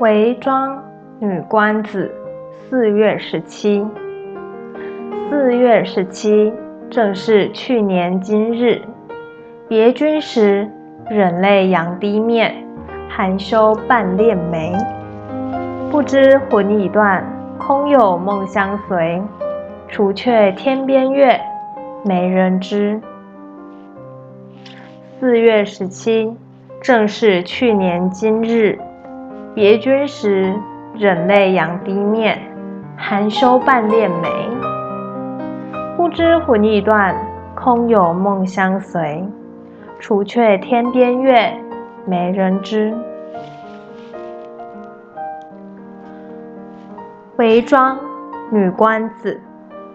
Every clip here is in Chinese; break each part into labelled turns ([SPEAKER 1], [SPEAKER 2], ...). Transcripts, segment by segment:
[SPEAKER 1] 为庄女官子，四月十七。四月十七，正是去年今日。别君时，忍泪仰低面，含羞半敛眉。不知魂已断，空有梦相随。除却天边月，没人知。四月十七，正是去年今日。别君时，忍泪仰低面，含羞半敛眉。不知魂已断，空有梦相随。除却天边月，没人知。回庄女官子，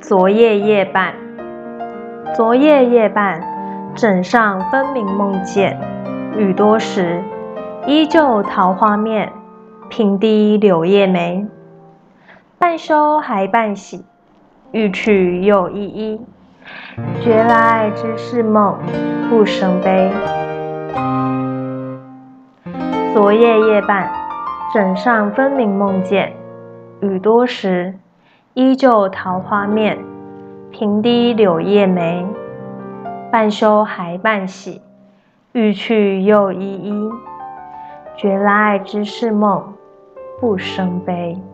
[SPEAKER 1] 昨夜夜半。昨夜夜半，枕上分明梦见，雨多时，依旧桃花面。平低柳叶眉，半羞还半喜，欲去又依依。觉来只是梦，不生悲。昨夜夜半，枕上分明梦见，雨多时，依旧桃花面。平低柳叶眉，半羞还半喜，欲去又依依。觉来只是梦。不生悲。